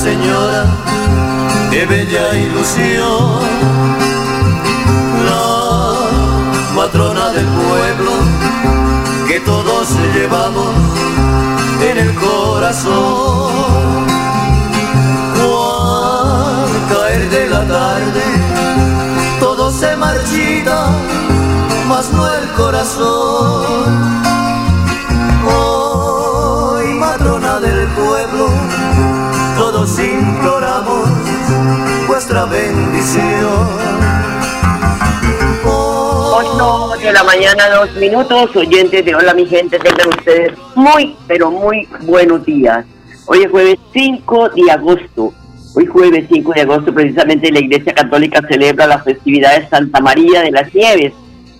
Señora de bella ilusión, la matrona del pueblo que todos llevamos en el corazón. Mañana, dos minutos. Oyentes de Hola, mi gente, tengan ustedes muy, pero muy buenos días. Hoy es jueves 5 de agosto. Hoy jueves 5 de agosto, precisamente la Iglesia Católica celebra la festividad de Santa María de las Nieves,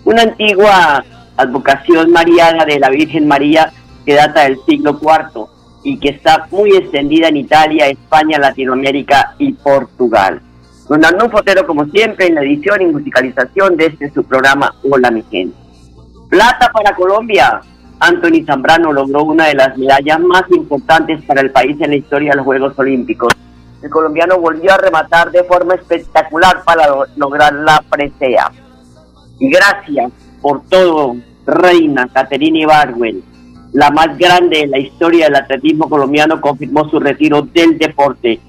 una antigua advocación mariana de la Virgen María que data del siglo IV y que está muy extendida en Italia, España, Latinoamérica y Portugal. Don Arnulfo Otero, como siempre, en la edición y musicalización de este su programa Hola mi gente. Plata para Colombia. Anthony Zambrano logró una de las medallas más importantes para el país en la historia de los Juegos Olímpicos. El colombiano volvió a rematar de forma espectacular para lo- lograr la presea. Y gracias por todo, Reina Caterina Ibargüen, la más grande de la historia del atletismo colombiano, confirmó su retiro del deporte.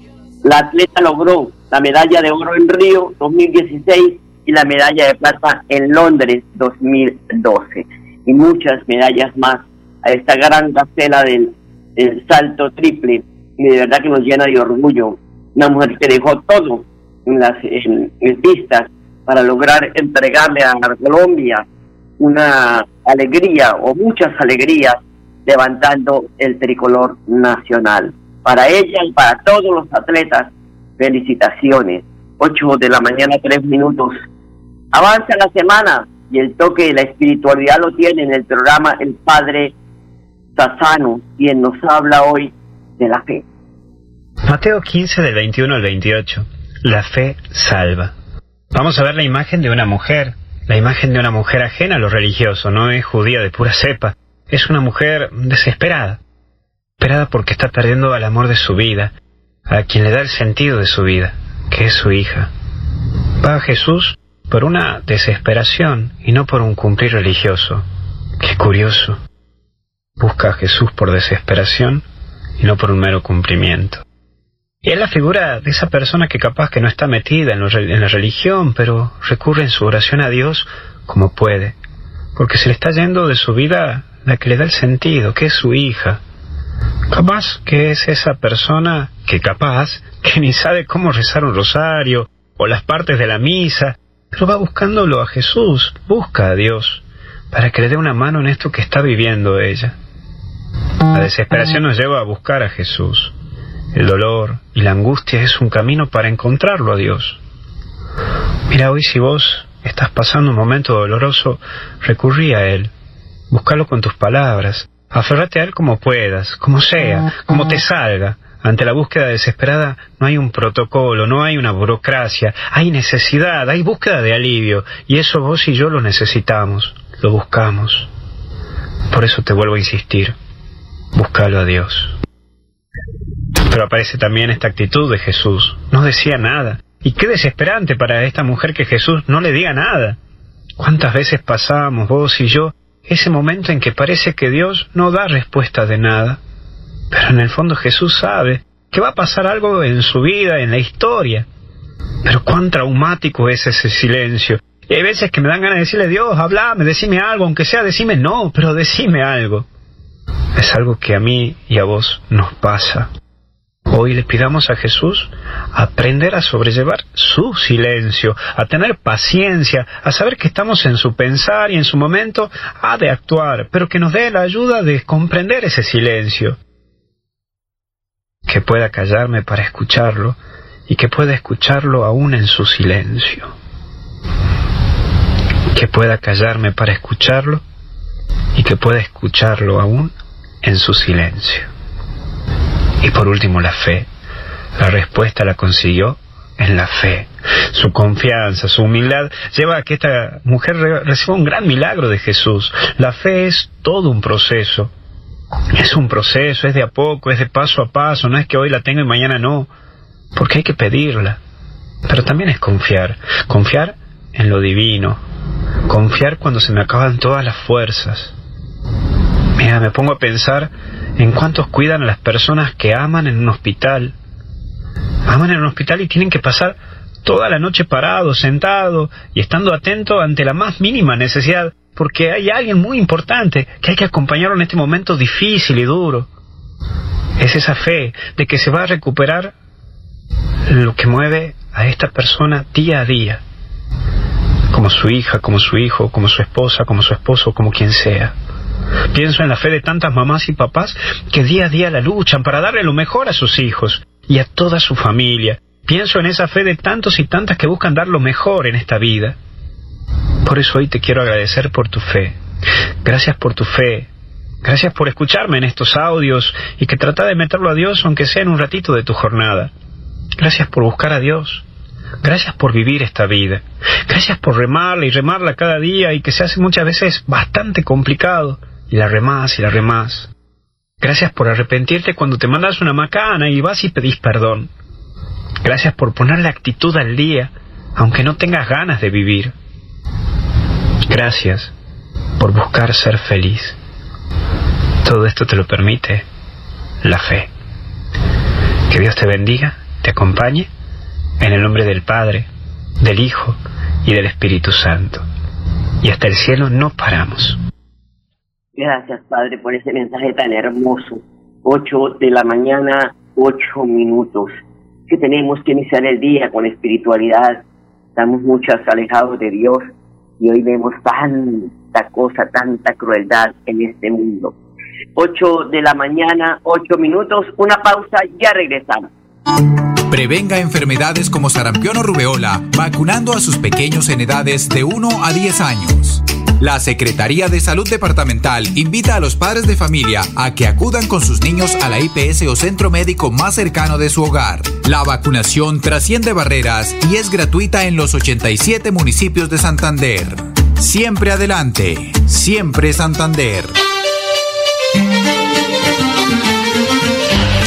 La atleta logró la medalla de oro en Río 2016 y la medalla de plata en Londres 2012. Y muchas medallas más a esta gran gacela del, salto triple. Y de verdad que nos llena de orgullo. Una mujer que dejó todo en las en pistas para lograr entregarle a Colombia una alegría o muchas alegrías levantando el tricolor nacional. Para ella y para todos los atletas, felicitaciones. 8 de la mañana, 3 minutos. Avanza la semana y el toque de la espiritualidad lo tiene en el programa el Padre Sassano, quien nos habla hoy de la fe. Mateo 15 del 21 al 28. La fe salva. Vamos a ver la imagen de una mujer. La imagen de una mujer ajena a lo religioso. No es judía de pura cepa. Es una mujer desesperada. Desesperada porque está perdiendo al amor de su vida, a quien le da el sentido de su vida, que es su hija. Va a Jesús por una desesperación y no por un cumplir religioso. Qué curioso. Busca a Jesús por desesperación y no por un mero cumplimiento. Y es la figura de esa persona que capaz que no está metida en, en la religión, pero recurre en su oración a Dios como puede, porque se le está yendo de su vida la que le da el sentido, que es su hija. Capaz que es esa persona que capaz que ni sabe cómo rezar un rosario o las partes de la misa, pero va buscándolo a Jesús, busca a Dios, para que le dé una mano en esto que está viviendo ella. La desesperación nos lleva a buscar a Jesús. El dolor y la angustia es un camino para encontrarlo a Dios. Mira, hoy si vos estás pasando un momento doloroso, recurrí a Él. Búscalo con tus palabras. Aferrate a Él como puedas, como sea, como te salga. Ante la búsqueda desesperada no hay un protocolo, no hay una burocracia, hay necesidad, hay búsqueda de alivio, y eso vos y yo lo necesitamos, lo buscamos. Por eso te vuelvo a insistir, búscalo a Dios. Pero aparece también esta actitud de Jesús. No decía nada. Y qué desesperante para esta mujer que Jesús no le diga nada. ¿Cuántas veces pasamos vos y yo ese momento en que parece que Dios no da respuesta de nada? Pero en el fondo Jesús sabe que va a pasar algo en su vida, en la historia. Pero cuán traumático es ese silencio. Y hay veces que me dan ganas de decirle, Dios, hablame, decime algo, aunque sea, decime no, pero decime algo. Es algo que a mí y a vos nos pasa. Hoy le pidamos a Jesús aprender a sobrellevar su silencio, a tener paciencia, a saber que estamos en su pensar y en su momento ha de actuar, pero que nos dé la ayuda de comprender ese silencio. Que pueda callarme para escucharlo y que pueda escucharlo aún en su silencio. Que pueda callarme para escucharlo y que pueda escucharlo aún en su silencio. Y por último, la fe. La respuesta la consiguió en la fe. Su confianza, su humildad lleva a que esta mujer reciba un gran milagro de Jesús. La fe es todo un proceso. Es un proceso, es de a poco, es de paso a paso, no es que hoy la tengo y mañana no, porque hay que pedirla. Pero también es confiar, confiar en lo divino, confiar cuando se me acaban todas las fuerzas. Mira, me pongo a pensar en cuántos cuidan a las personas que aman en un hospital. Aman en un hospital y tienen que pasar toda la noche parado, sentado y estando atento ante la más mínima necesidad, porque hay alguien muy importante que hay que acompañarlo en este momento difícil y duro. Es esa fe de que se va a recuperar lo que mueve a esta persona día a día, como su hija, como su hijo, como su esposa, como su esposo, como quien sea. Pienso en la fe de tantas mamás y papás que día a día la luchan para darle lo mejor a sus hijos y a toda su familia. Pienso en esa fe de tantos y tantas que buscan dar lo mejor en esta vida. Por eso hoy te quiero agradecer por tu fe. Gracias por tu fe. Gracias por escucharme en estos audios y que trata de meterlo a Dios aunque sea en un ratito de tu jornada. Gracias por buscar a Dios. Gracias por vivir esta vida. Gracias por remarla y remarla cada día y que se hace muchas veces bastante complicado y la remás y la remás. Gracias por arrepentirte cuando te mandas una macana y vas y pedís perdón. Gracias por poner la actitud al día, aunque no tengas ganas de vivir. Gracias por buscar ser feliz. Todo esto te lo permite la fe. Que Dios te bendiga, te acompañe, en el nombre del Padre, del Hijo y del Espíritu Santo. Y hasta el cielo no paramos. Gracias, Padre, por ese mensaje tan hermoso. Ocho de la mañana, ocho minutos. Que tenemos que iniciar el día con espiritualidad. Estamos muchas alejados de Dios y hoy vemos tanta cosa, tanta crueldad en este mundo. Ocho de la mañana, ocho minutos. Una pausa, ya regresamos. Prevenga enfermedades como sarampión o rubeola vacunando a sus pequeños en edades de 1 a 10 años. La Secretaría de Salud Departamental invita a los padres de familia a que acudan con sus niños a la IPS o centro médico más cercano de su hogar. La vacunación trasciende barreras y es gratuita en los 87 municipios de Santander. Siempre adelante, siempre Santander.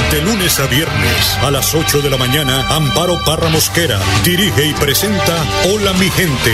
De lunes a viernes a las 8 de la mañana, Amparo Parra Mosquera dirige y presenta Hola mi gente.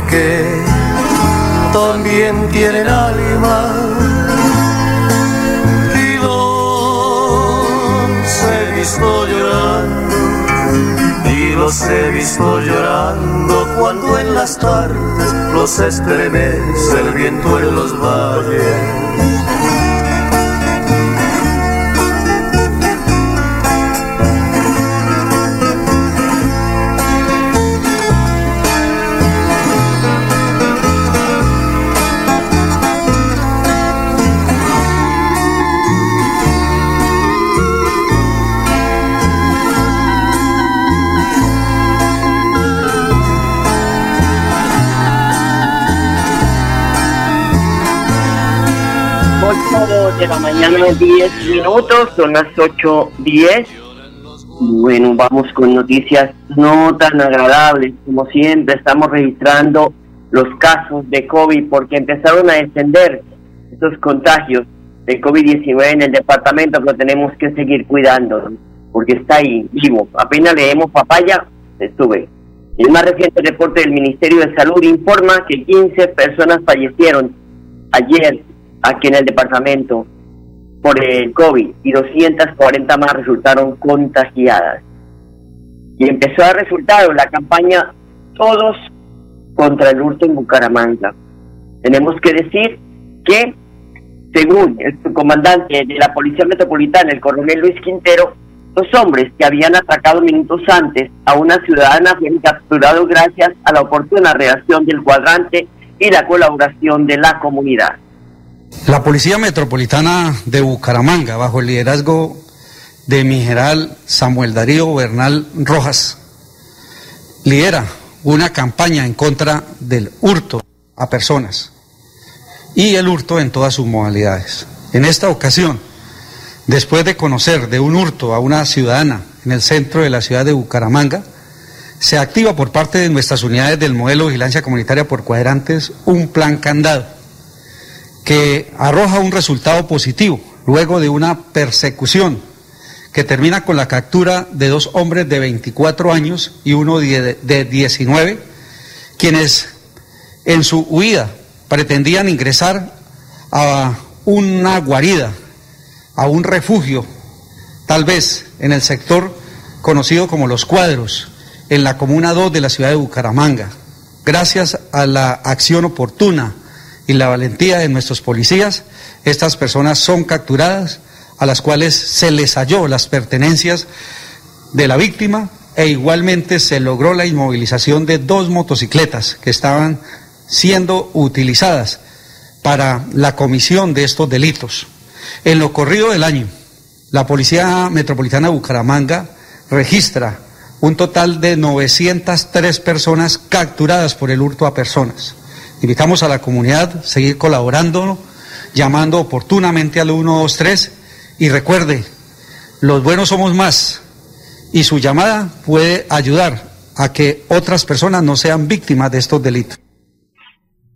porque también tienen alma y los he visto llorando y los he visto llorando cuando en las tardes los estremece el viento en los valles de la mañana, 10 minutos, son las 8.10. Bueno, vamos con noticias no tan agradables como siempre. Estamos registrando los casos de COVID porque empezaron a descender estos contagios de COVID-19 en el departamento, pero tenemos que seguir cuidándonos porque está ahí vivo. Apenas leemos papaya, estuve. El más reciente reporte del Ministerio de Salud informa que 15 personas fallecieron ayer aquí en el departamento por el COVID y 240 más resultaron contagiadas. Y empezó a resultado la campaña Todos contra el hurto en Bucaramanga. Tenemos que decir que, según el comandante de la Policía Metropolitana, el coronel Luis Quintero, los hombres que habían atacado minutos antes a una ciudadana fueron capturados gracias a la oportuna reacción del cuadrante y la colaboración de la comunidad. La Policía Metropolitana de Bucaramanga, bajo el liderazgo de mi general Samuel Darío Bernal Rojas, lidera una campaña en contra del hurto a personas y el hurto en todas sus modalidades. En esta ocasión, después de conocer de un hurto a una ciudadana en el centro de la ciudad de Bucaramanga, se activa por parte de nuestras unidades del modelo de vigilancia comunitaria por cuadrantes un plan candado que arroja un resultado positivo luego de una persecución que termina con la captura de dos hombres de 24 años y uno de, 19, quienes en su huida pretendían ingresar a una guarida, a un refugio, tal vez en el sector conocido como Los Cuadros, en la Comuna 2 de la ciudad de Bucaramanga. Gracias a la acción oportuna y la valentía de nuestros policías, estas personas son capturadas, a las cuales se les halló las pertenencias de la víctima e igualmente se logró la inmovilización de dos motocicletas que estaban siendo utilizadas para la comisión de estos delitos. En lo corrido del año, la Policía Metropolitana de Bucaramanga registra un total de 903 personas capturadas por el hurto a personas. Invitamos a la comunidad a seguir colaborando, llamando oportunamente al 123 y recuerde, los buenos somos más y su llamada puede ayudar a que otras personas no sean víctimas de estos delitos.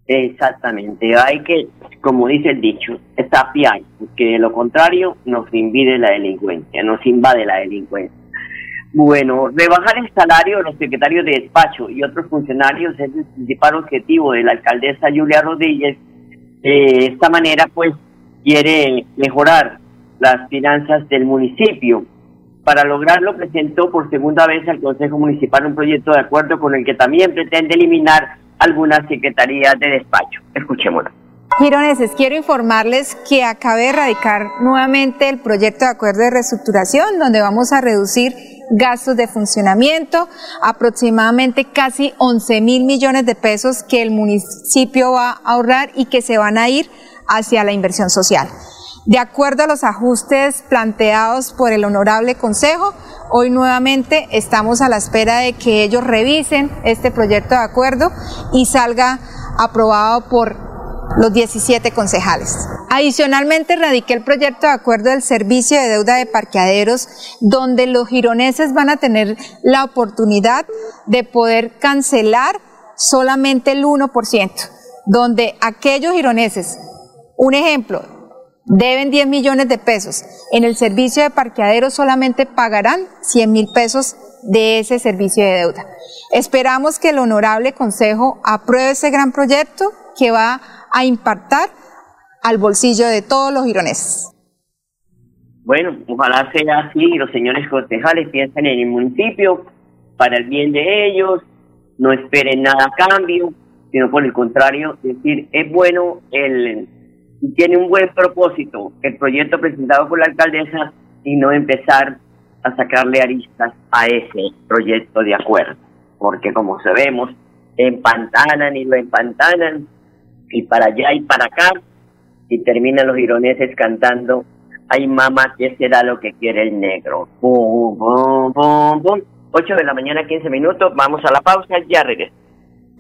Exactamente, hay que, como dice el dicho, tapiar, porque de lo contrario nos invade la delincuencia, nos invade la delincuencia. Bueno, rebajar el salario de los secretarios de despacho y otros funcionarios es el principal objetivo de la alcaldesa Julia Rodríguez. de esta manera, pues, quiere mejorar las finanzas del municipio. Para lograrlo, presentó por segunda vez al Consejo Municipal un proyecto de acuerdo con el que también pretende eliminar algunas secretarías de despacho. Escuchémoslo. Gironeses, quiero informarles que acabé de erradicar nuevamente el proyecto de acuerdo de reestructuración, donde vamos a reducir gastos de funcionamiento, aproximadamente casi 11 mil millones de pesos que el municipio va a ahorrar y que se van a ir hacia la inversión social. De acuerdo a los ajustes planteados por el Honorable Consejo, hoy nuevamente estamos a la espera de que ellos revisen este proyecto de acuerdo y salga aprobado por los 17 concejales. Adicionalmente, radiqué el proyecto de acuerdo del servicio de deuda de parqueaderos, donde los gironeses van a tener la oportunidad de poder cancelar solamente el 1%, donde aquellos gironeses, un ejemplo, deben 10 millones de pesos, en el servicio de parqueaderos solamente pagarán 100 mil pesos de ese servicio de deuda. Esperamos que el honorable Consejo apruebe ese gran proyecto que va a impactar al bolsillo de todos los gironeses. Bueno, ojalá sea así y los señores concejales piensen en el municipio para el bien de ellos, no esperen nada a cambio, sino por el contrario, decir, es bueno, el, tiene un buen propósito el proyecto presentado por la alcaldesa y no empezar a sacarle aristas a ese proyecto de acuerdo, porque como sabemos, empantanan y lo empantanan y para allá y para acá, y terminan los ironeses cantando, ay mamá, ¿qué será lo que quiere el negro? Bum, bum, bum, bum. 8 de la mañana, 15 minutos, vamos a la pausa, ya regreso.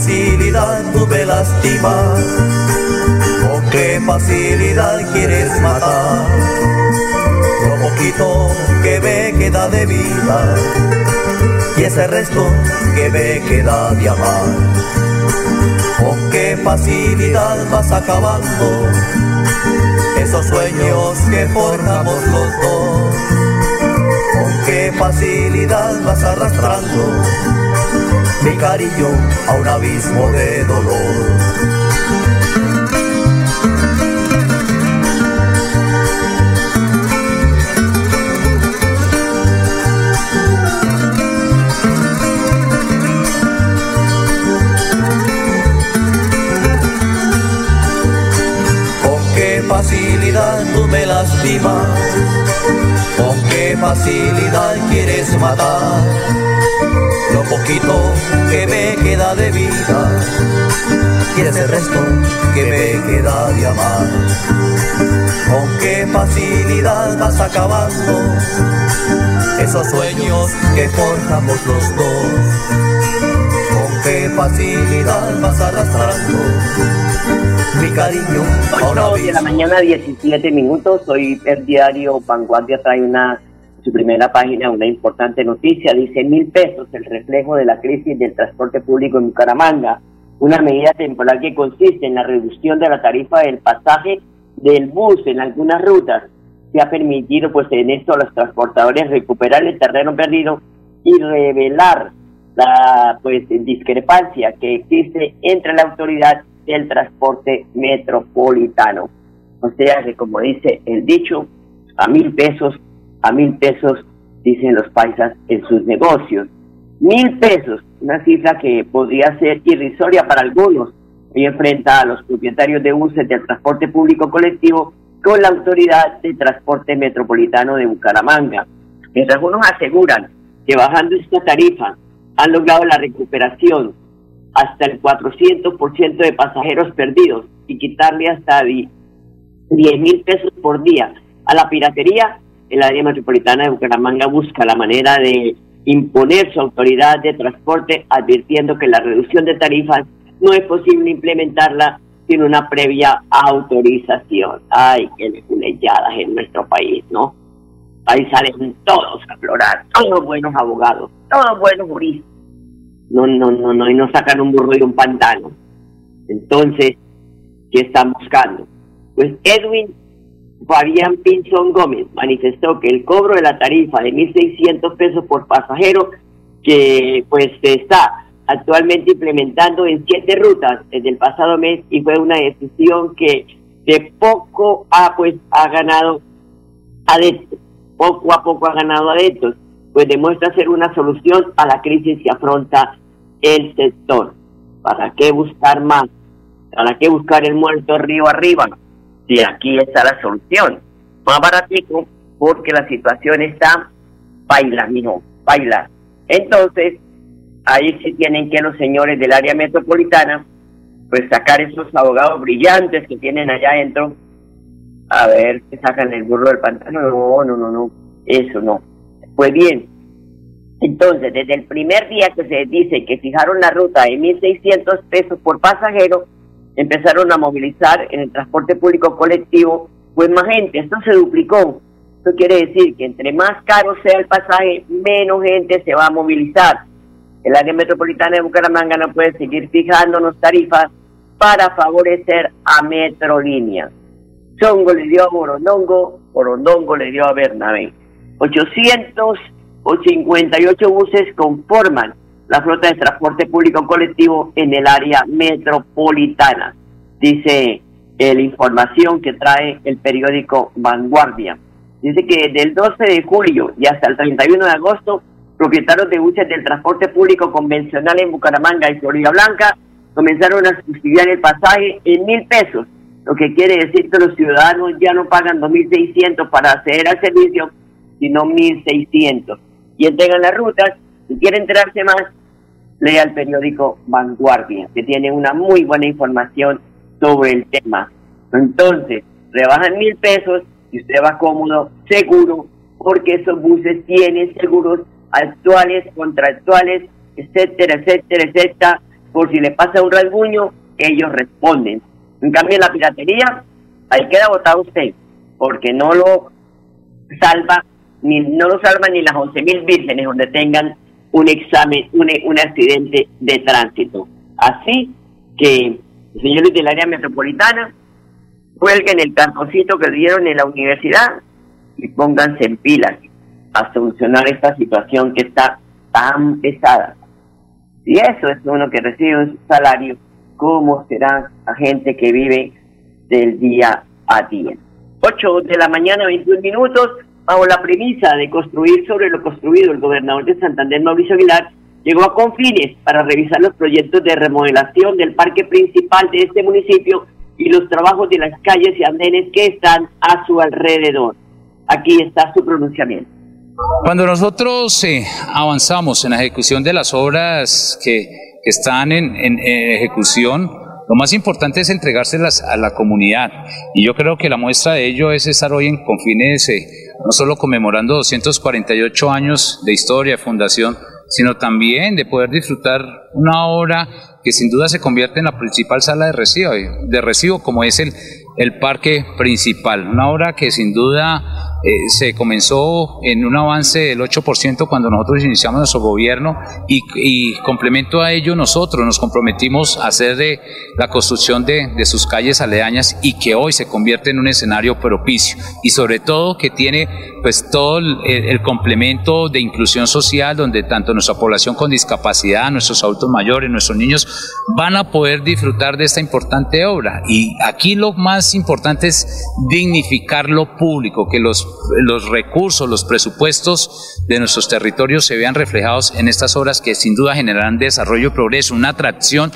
Facilidad tú me lastimas, con qué facilidad quieres matar lo poquito que me queda de vida y ese resto que me queda de amar. Con qué facilidad vas acabando esos sueños que forjamos los dos. Con qué facilidad vas arrastrando mi cariño a un abismo de dolor. Con qué facilidad tú me lastimas, con qué facilidad quieres matar poquito que me queda de vida y ese resto que me queda de amar. Con qué facilidad vas acabando esos sueños que forjamos los dos. Con qué facilidad vas arrastrando mi cariño. 8 de la mañana, 17 minutos. Hoy el diario Vanguardia trae una su primera página una importante noticia. Dice mil pesos, el reflejo de la crisis del transporte público en Bucaramanga. Una medida temporal que consiste en la reducción de la tarifa del pasaje del bus en algunas rutas que ha permitido pues en esto a los transportadores recuperar el terreno perdido y revelar la pues discrepancia que existe entre la autoridad del transporte metropolitano. O sea que como dice el dicho, a mil pesos a mil pesos, dicen los paisas, en sus negocios. Mil pesos, una cifra que podría ser irrisoria para algunos. Hoy enfrenta a los propietarios de buses del transporte público colectivo con la Autoridad de Transporte Metropolitano de Bucaramanga. Mientras algunos aseguran que bajando esta tarifa han logrado la recuperación hasta el 400% de pasajeros perdidos y quitarle hasta 10 mil pesos por día a la piratería, el área metropolitana de Bucaramanga busca la manera de imponer su autoridad de transporte, advirtiendo que la reducción de tarifas no es posible implementarla sin una previa autorización. Ay, qué leguleyadas en nuestro país, ¿no? Ahí salen todos a explorar, todos buenos abogados, todos buenos juristas. No, no, no, no, y no sacan un burro y un pantano. Entonces, ¿qué están buscando? Pues Edwin Fabián Pinzón Gómez manifestó que el cobro de la tarifa de 1.600 pesos por pasajero que pues se está actualmente implementando en siete rutas desde el pasado mes y fue una decisión que de poco ha pues ha ganado adeptos, poco a poco ha ganado adeptos, pues demuestra ser una solución a la crisis que afronta el sector. ¿Para qué buscar más? ¿Para qué buscar el muerto río arriba? Y aquí está la solución. Más baratico porque la situación está baila, mijo, baila. Entonces, ahí sí tienen que los señores del área metropolitana, pues sacar esos abogados brillantes que tienen allá adentro, a ver que sacan el burro del pantano. No, no, no, no, eso no. Pues bien, entonces, desde el primer día que se dice que fijaron la ruta de 1.600 pesos por pasajero, empezaron a movilizar en el transporte público colectivo, pues más gente, esto se duplicó. Esto quiere decir que entre más caro sea el pasaje, menos gente se va a movilizar. El área metropolitana de Bucaramanga no puede seguir fijándonos tarifas para favorecer a Metrolínea. Zongo le dio a Morondongo, Morondongo le dio a Bernabé. 858 buses conforman la flota de transporte público colectivo en el área metropolitana, dice la información que trae el periódico Vanguardia. Dice que desde el 12 de julio y hasta el 31 de agosto, propietarios de buses del transporte público convencional en Bucaramanga y Florida Blanca comenzaron a subsidiar el pasaje en mil pesos, lo que quiere decir que los ciudadanos ya no pagan 2.600 para acceder al servicio, sino 1.600. Y entregan las rutas. Si quiere enterarse más, lea el periódico Vanguardia, que tiene una muy buena información sobre el tema. Entonces, rebajan mil pesos y usted va cómodo, seguro, porque esos buses tienen seguros actuales, contractuales, etcétera, etcétera, etcétera. Por si le pasa un rasguño, ellos responden. En cambio, la piratería, ahí queda votado usted, porque no lo salva, ni no lo salva ni las once mil vírgenes donde tengan un examen, un, un accidente de tránsito. Así que, señores del área metropolitana, en el cartocito que dieron en la universidad y pónganse en pilas a solucionar esta situación que está tan pesada. Si eso es uno que recibe un salario, ¿cómo será la gente que vive del día a día? 8 de la mañana, 21 minutos, bajo la premisa de construir sobre lo construido, el gobernador de Santander, Mauricio Aguilar, llegó a Confines para revisar los proyectos de remodelación del parque principal de este municipio y los trabajos de las calles y andenes que están a su alrededor. Aquí está su pronunciamiento. Cuando nosotros eh, avanzamos en la ejecución de las obras que, que están en, en, ejecución, lo más importante es entregárselas a la comunidad. Y yo creo que la muestra de ello es estar hoy en Confines, eh, no solo conmemorando 248 años de historia, de fundación, sino también de poder disfrutar una obra que sin duda se convierte en la principal sala de recibo, de recibo como es el, el parque principal. Una obra que sin duda eh, se comenzó en un avance del 8% cuando nosotros iniciamos nuestro gobierno y, complemento a ello nosotros. Nos comprometimos a hacer de la construcción de, de, sus calles aledañas y que hoy se convierte en un escenario propicio. Y sobre todo que tiene pues todo el, el complemento de inclusión social donde tanto nuestra población con discapacidad, nuestros adultos mayores, nuestros niños van a poder disfrutar de esta importante obra. Y aquí lo más importante es dignificar lo público, que los los recursos, los presupuestos de nuestros territorios se vean reflejados en estas obras que sin duda generarán desarrollo y progreso, una atracción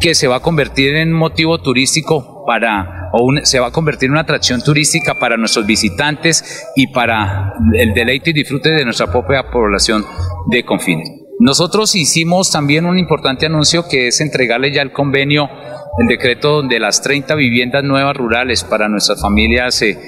que se va a convertir en motivo turístico para, o se va a convertir en una atracción turística para nuestros visitantes y para el deleite y disfrute de nuestra propia población de Confines. Nosotros hicimos también un importante anuncio que es entregarle ya el convenio, el decreto de las 30 viviendas nuevas rurales para nuestras familias eh,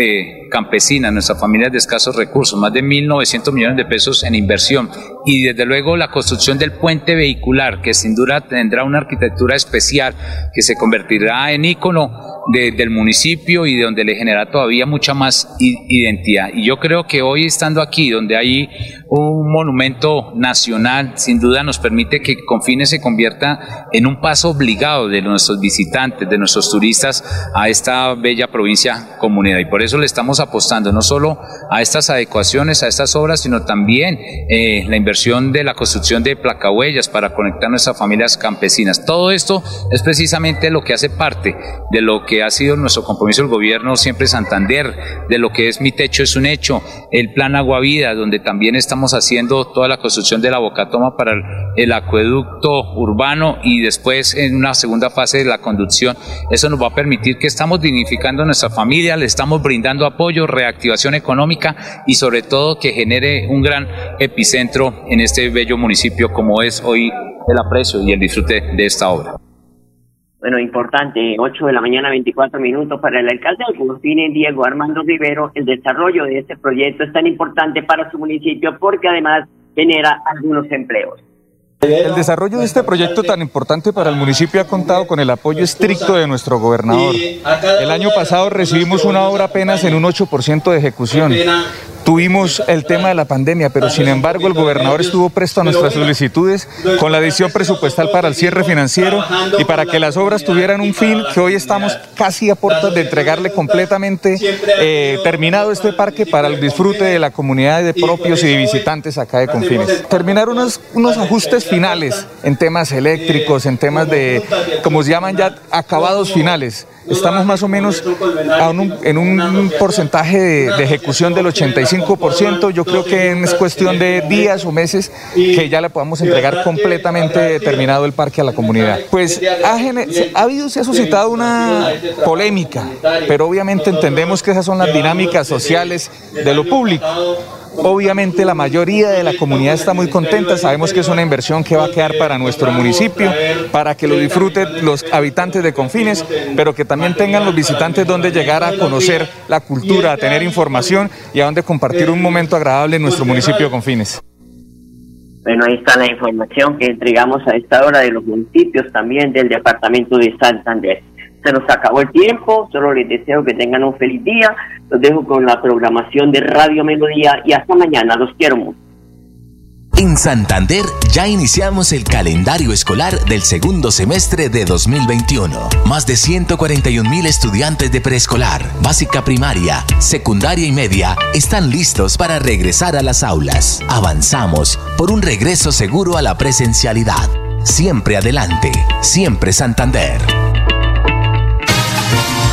eh, campesinas, nuestras familias de escasos recursos, más de 1.900 millones de pesos en inversión. Y desde luego la construcción del puente vehicular que sin duda tendrá una arquitectura especial que se convertirá en ícono del municipio y de donde le genera todavía mucha más identidad. Y yo creo que hoy estando aquí, donde hay un monumento nacional, sin duda nos permite que Confines se convierta en un paso obligado de nuestros visitantes, de nuestros turistas a esta bella provincia comunidad. Y por eso le estamos apostando no solo a estas adecuaciones, a estas obras, sino también eh, la inversión de la construcción de placahuellas para conectar nuestras familias campesinas. Todo esto es precisamente lo que hace parte de lo que ha sido nuestro compromiso del gobierno siempre Santander, de lo que es Mi Techo es un hecho, el plan Agua Vida, donde también estamos haciendo toda la construcción de la bocatoma para el, el acueducto urbano y después en una segunda fase de la conducción. Eso nos va a permitir que estamos dignificando nuestra familia, le estamos brindando apoyo, reactivación económica y sobre todo que genere un gran epicentro en este bello municipio como es hoy el aprecio y el disfrute de esta obra bueno, importante, 8 de la mañana, 24 minutos para el alcalde de Agustín Diego Armando Rivero. El desarrollo de este proyecto es tan importante para su municipio porque además genera algunos empleos. El desarrollo de este proyecto tan importante para el municipio ha contado con el apoyo estricto de nuestro gobernador. El año pasado recibimos una obra apenas en un 8% de ejecución. Tuvimos el tema de la pandemia, pero sin embargo el gobernador estuvo presto a nuestras solicitudes con la adición presupuestal para el cierre financiero y para que las obras tuvieran un fin que hoy estamos casi a puertas de entregarle completamente eh, terminado este parque para el disfrute de la comunidad de propios y de visitantes acá de Confines. Terminar unos, unos ajustes finales en temas eléctricos, en temas de, como se llaman ya, acabados finales. Estamos más o menos en un porcentaje de, ejecución del 85%. Yo creo que es cuestión de días o meses que ya le podamos entregar completamente terminado el parque a la comunidad. Pues ha, ha habido, se ha suscitado una polémica, pero obviamente entendemos que esas son las dinámicas sociales de lo público. Obviamente la mayoría de la comunidad está muy contenta, sabemos que es una inversión que va a quedar para nuestro municipio, para que lo disfruten los habitantes de Confines, pero que también tengan los visitantes donde llegar a conocer la cultura, a tener información y a donde compartir un momento agradable en nuestro municipio de Confines. Bueno, ahí está la información que entregamos a esta hora de los municipios también del departamento de Santander. Se nos acabó el tiempo, solo les deseo que tengan un feliz día. Los dejo con la programación de Radio Melodía y hasta mañana. Los quiero mucho. En Santander ya iniciamos el calendario escolar del segundo semestre de 2021. Más de 141 mil estudiantes de preescolar, básica primaria, secundaria y media están listos para regresar a las aulas. Avanzamos por un regreso seguro a la presencialidad. Siempre adelante, siempre Santander.